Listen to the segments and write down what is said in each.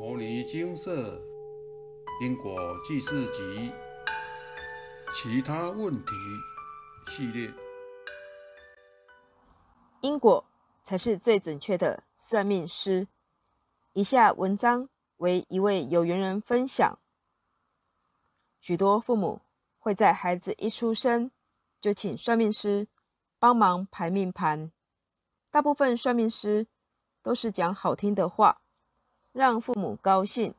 牟尼精舍因果济世集其他问题系列，因果才是最准确的算命师。以下文章为一位有缘人分享。许多父母会在孩子一出生就请算命师帮忙排命盘，大部分算命师都是讲好听的话。让父母高兴，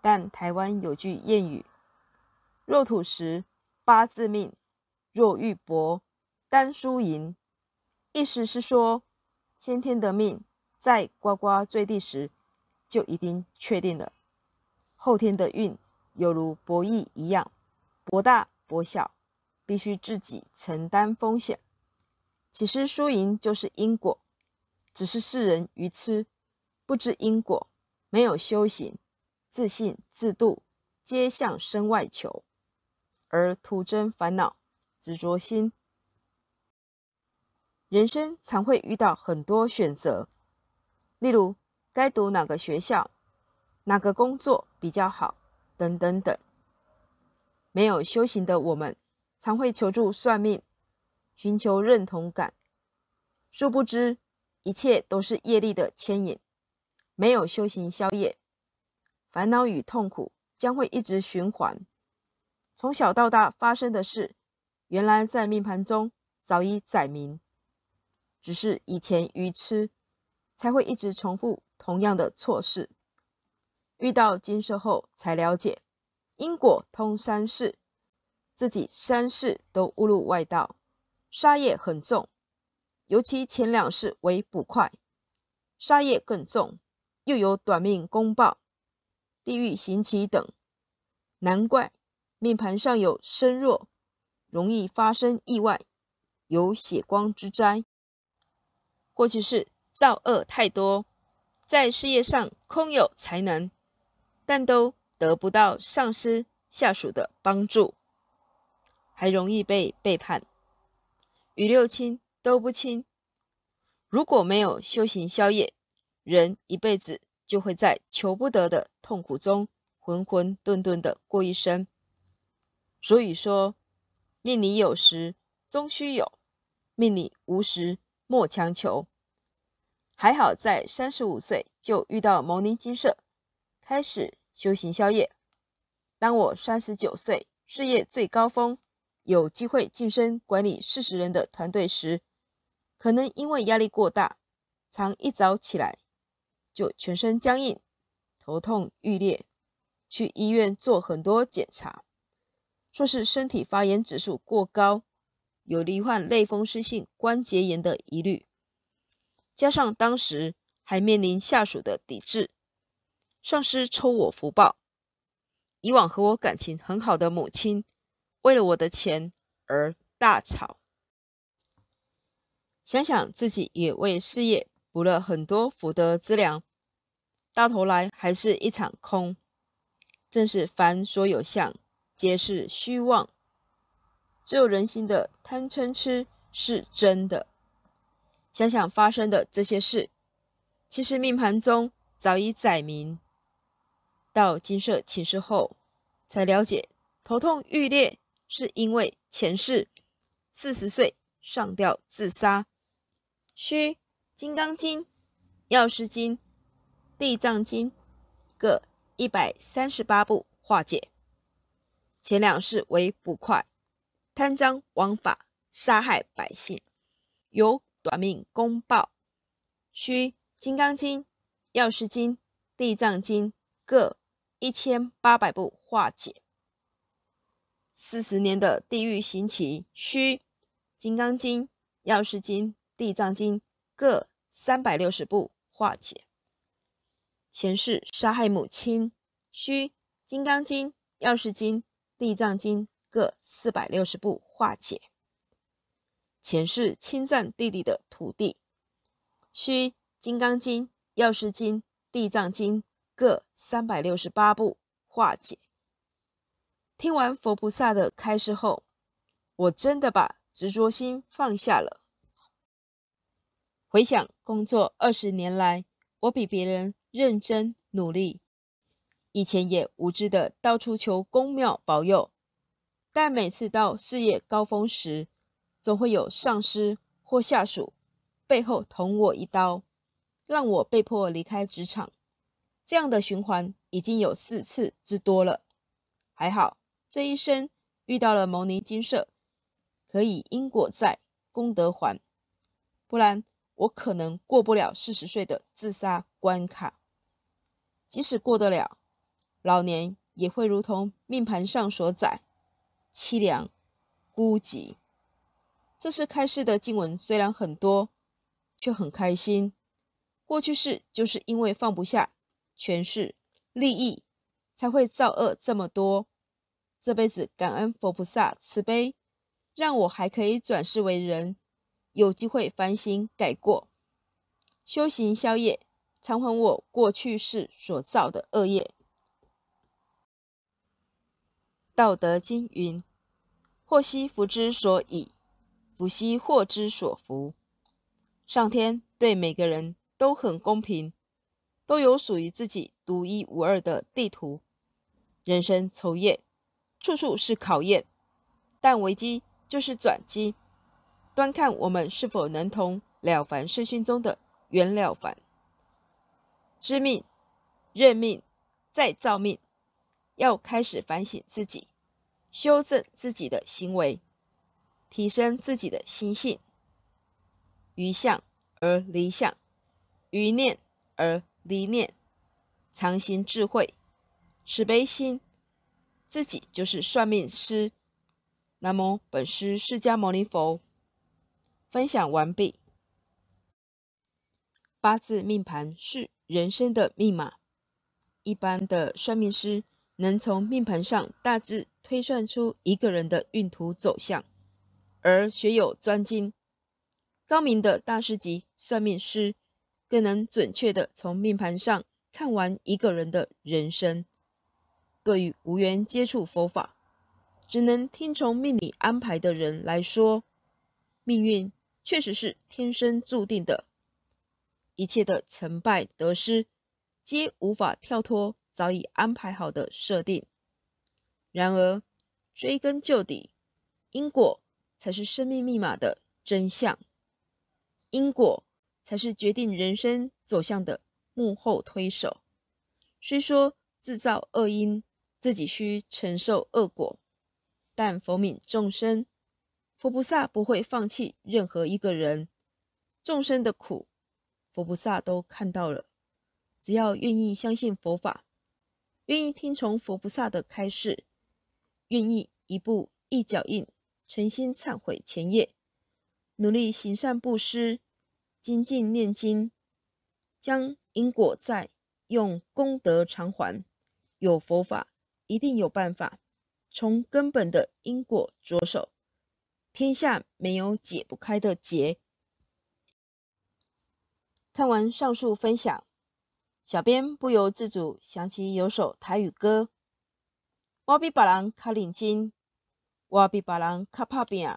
但台湾有句谚语：“若土时八字命，若玉帛单输赢。”意思是说，先天的命在呱呱坠地时就已经确定了，后天的运犹如博弈一样，博大博小，必须自己承担风险。其实输赢就是因果，只是世人愚痴。不知因果，没有修行，自信自度，皆向身外求，而徒增烦恼、执着心。人生常会遇到很多选择，例如该读哪个学校、哪个工作比较好，等等等。没有修行的我们，常会求助算命，寻求认同感，殊不知一切都是业力的牵引。没有修行消业，烦恼与痛苦将会一直循环。从小到大发生的事，原来在命盘中早已载明，只是以前愚痴，才会一直重复同样的错事。遇到精舍后，才了解因果通三世，自己三世都误入外道，杀业很重，尤其前两世为捕快，杀业更重。又有短命公报、地狱刑期等，难怪命盘上有身弱，容易发生意外，有血光之灾。过去是造恶太多，在事业上空有才能，但都得不到上司下属的帮助，还容易被背叛，与六亲都不亲。如果没有修行消业，人一辈子就会在求不得的痛苦中浑浑沌沌的过一生。所以说，命里有时终须有，命里无时莫强求。还好在三十五岁就遇到牟尼精舍，开始修行宵夜。当我三十九岁，事业最高峰，有机会晋升管理四十人的团队时，可能因为压力过大，常一早起来。就全身僵硬，头痛欲裂，去医院做很多检查，说是身体发炎指数过高，有罹患类风湿性关节炎的疑虑，加上当时还面临下属的抵制，上司抽我福报，以往和我感情很好的母亲，为了我的钱而大吵，想想自己也为事业补了很多福德资粮。到头来还是一场空，正是凡所有相，皆是虚妄。只有人心的贪嗔痴是真的。想想发生的这些事，其实命盘中早已载明。到精舍请示后，才了解头痛欲裂是因为前世四十岁上吊自杀，需《金刚经》《药师经》。地藏经各一百三十八部化解，前两世为捕快，贪赃枉法，杀害百姓，有短命公报，需金刚经、药师经、地藏经各一千八百部化解。四十年的地狱刑期，需金刚经、药师经、地藏经各三百六十部化解。前世杀害母亲，需《金刚经》《药师经》《地藏经》各四百六十部化解；前世侵占弟弟的土地，需《金刚经》《药师经》《地藏经》各三百六十八部化解。听完佛菩萨的开示后，我真的把执着心放下了。回想工作二十年来，我比别人。认真努力。以前也无知的到处求公庙保佑，但每次到事业高峰时，总会有上司或下属背后捅我一刀，让我被迫离开职场。这样的循环已经有四次之多了。还好这一生遇到了牟尼精舍，可以因果在，功德还，不然我可能过不了四十岁的自杀关卡。即使过得了，老年也会如同命盘上所载，凄凉孤寂。这是开示的经文，虽然很多，却很开心。过去世就是因为放不下权势、利益，才会造恶这么多。这辈子感恩佛菩萨慈悲，让我还可以转世为人，有机会反省改过，修行消业，偿还我过去世所造的恶业。道德经云：“祸兮福之所倚，福兮祸之所伏。”上天对每个人都很公平，都有属于自己独一无二的地图。人生愁夜，处处是考验，但危机就是转机，端看我们是否能同《了凡圣训》中的袁了凡，知命、认命、再造命。要开始反省自己，修正自己的行为，提升自己的心性。于相而离相，于念而离念，常行智慧，慈悲心，自己就是算命师。南无本师释迦牟尼佛。分享完毕。八字命盘是人生的密码，一般的算命师。能从命盘上大致推算出一个人的运途走向，而学有专精、高明的大师级算命师，更能准确地从命盘上看完一个人的人生。对于无缘接触佛法，只能听从命理安排的人来说，命运确实是天生注定的，一切的成败得失，皆无法跳脱。早已安排好的设定。然而，追根究底，因果才是生命密码的真相。因果才是决定人生走向的幕后推手。虽说自造恶因，自己需承受恶果，但佛悯众生，佛菩萨不会放弃任何一个人。众生的苦，佛菩萨都看到了。只要愿意相信佛法。愿意听从佛菩萨的开示，愿意一步一脚印，诚心忏悔前业，努力行善布施，精进念经，将因果债用功德偿还。有佛法，一定有办法，从根本的因果着手，天下没有解不开的结。看完上述分享。小编不由自主想起有首台语歌：“我比别人卡认真，我比别人较打拼，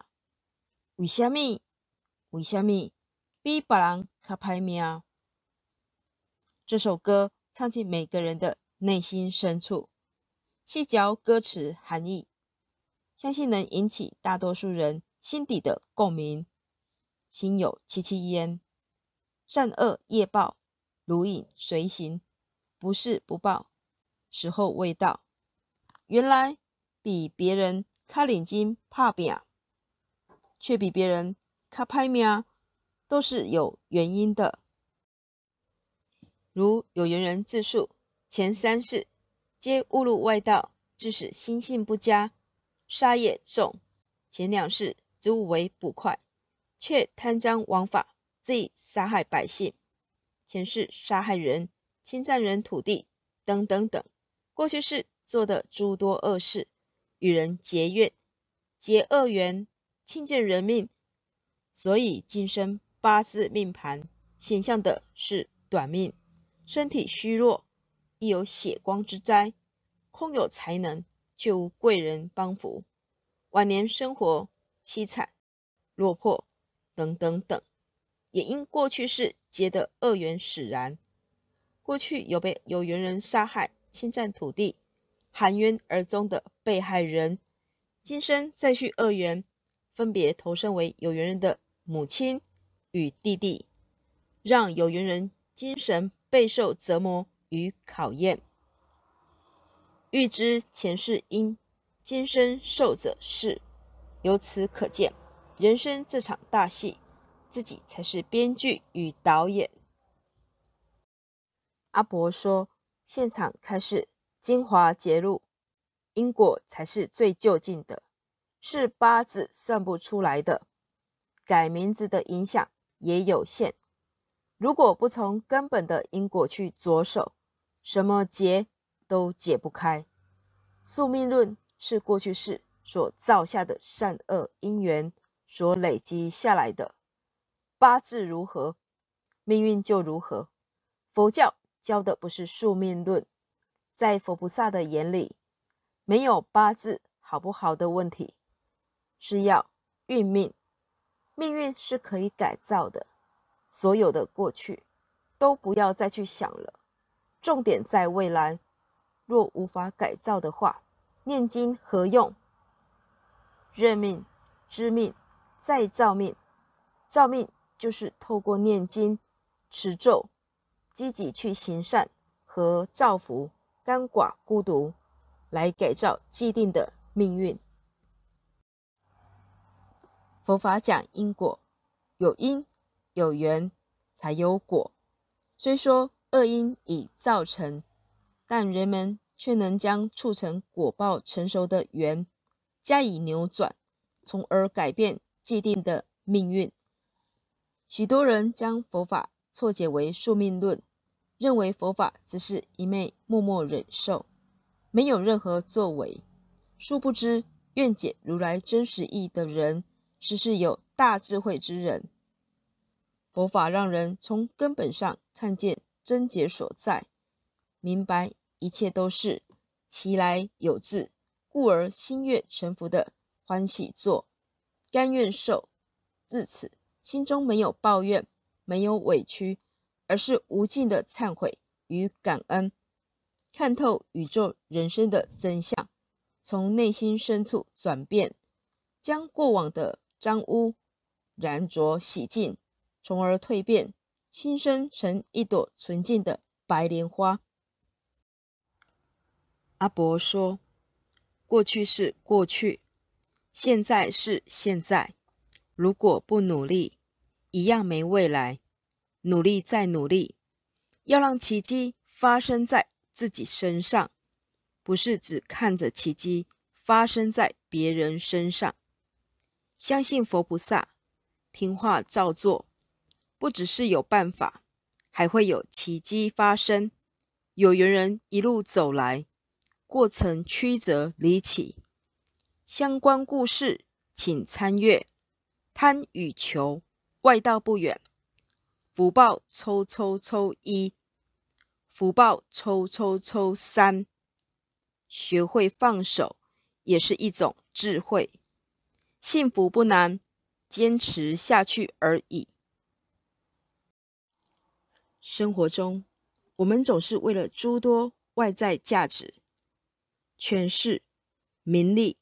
为什么？为什么比别人较歹命？”这首歌唱进每个人的内心深处，细嚼歌词含义，相信能引起大多数人心底的共鸣。心有戚戚焉，善恶业报。如影随形，不是不报，时候未到。原来比别人较认真打拼，却比别人卡拍命，都是有原因的。如有缘人自述，前三世皆误入外道，致使心性不佳，杀业重；前两世职务为捕快，却贪赃枉法，恣意杀害百姓。前世杀害人、侵占人土地等等等，过去世做的诸多恶事，与人结怨、结恶缘、轻贱人命，所以今生八字命盘显象的是短命，身体虚弱，亦有血光之灾，空有才能却无贵人帮扶，晚年生活凄惨、落魄等等等。也因过去世结的恶缘使然，过去有被有缘人杀害、侵占土地、含冤而终的被害人，今生再续恶缘，分别投身为有缘人的母亲与弟弟，让有缘人精神备受折磨与考验。欲知前世因，今生受者是。由此可见，人生这场大戏，自己才是编剧与导演。阿伯说：“现场开始精华揭露，因果才是最究竟的，是八字算不出来的。改名字的影响也有限，如果不从根本的因果去着手，什么结都解不开。宿命论是过去式。”所造下的善恶因缘所累积下来的八字如何，命运就如何。佛教教的不是宿命论，在佛菩萨的眼里，没有八字好不好的问题，是要运命，命运是可以改造的。所有的过去都不要再去想了，重点在未来。若无法改造的话，念经何用？认命、知命、再造命，造命就是透过念经、持咒、积极去行善和造福鳏寡孤独，来改造既定的命运。佛法讲因果，有因有缘才有果。虽说恶因已造成，但人们却能将促成果报成熟的缘。加以扭转，从而改变既定的命运。许多人将佛法错解为宿命论，认为佛法只是一味默默忍受，没有任何作为。殊不知，愿解如来真实意的人，实是有大智慧之人。佛法让人从根本上看见真结所在，明白一切都是其来有自。故而心悦诚服的欢喜做，甘愿受，自此心中没有抱怨，没有委屈，而是无尽的忏悔与感恩，看透宇宙人生的真相，从内心深处转变，将过往的脏污染浊洗净，从而蜕变，新生成一朵纯净的白莲花。阿伯说。过去是过去，现在是现在。如果不努力，一样没未来。努力再努力，要让奇迹发生在自己身上，不是只看着奇迹发生在别人身上。相信佛菩萨，听话照做，不只是有办法，还会有奇迹发生。有缘人一路走来。过程曲折离奇，相关故事请参阅。贪与求，外道不远。福报抽抽抽一，福报抽抽抽三。学会放手，也是一种智慧。幸福不难，坚持下去而已。生活中，我们总是为了诸多外在价值。权势、名利、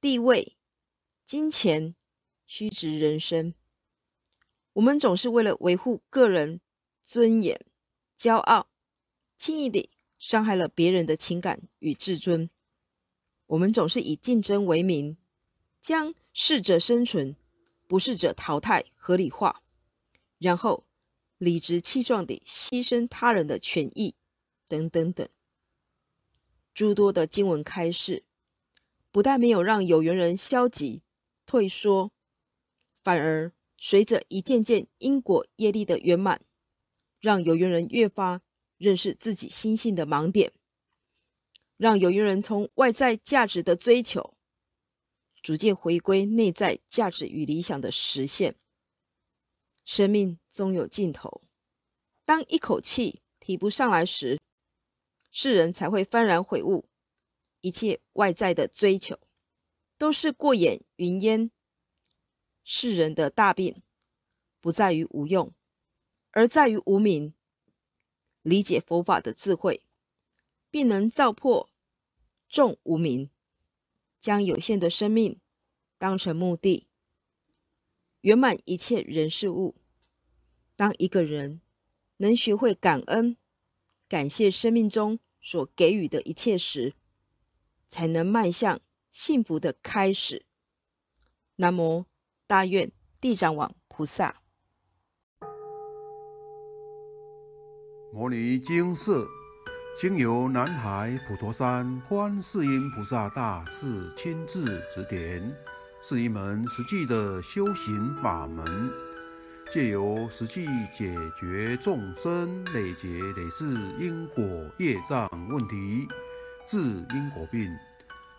地位、金钱、虚掷人生，我们总是为了维护个人尊严、骄傲，轻易地伤害了别人的情感与自尊。我们总是以竞争为名，将适者生存、不适者淘汰合理化，然后理直气壮地牺牲他人的权益，等等等。诸多的经文开示，不但没有让有缘人消极退缩，反而随着一件件因果业力的圆满，让有缘人越发认识自己心性的盲点，让有缘人从外在价值的追求，逐渐回归内在价值与理想的实现。生命终有尽头，当一口气提不上来时，世人才会幡然悔悟，一切外在的追求都是过眼云烟。世人的大病不在于无用，而在于无明。理解佛法的智慧，并能照破众无明，将有限的生命当成目的，圆满一切人事物。当一个人能学会感恩、感谢生命中所给予的一切时，才能迈向幸福的开始。南无大愿地藏王菩萨。摩尼精舍，经由南海普陀山观世音菩萨大士亲自指点，是一门实际的修行法门，借由实际解决众生累劫累世因果业障问题，治因果病。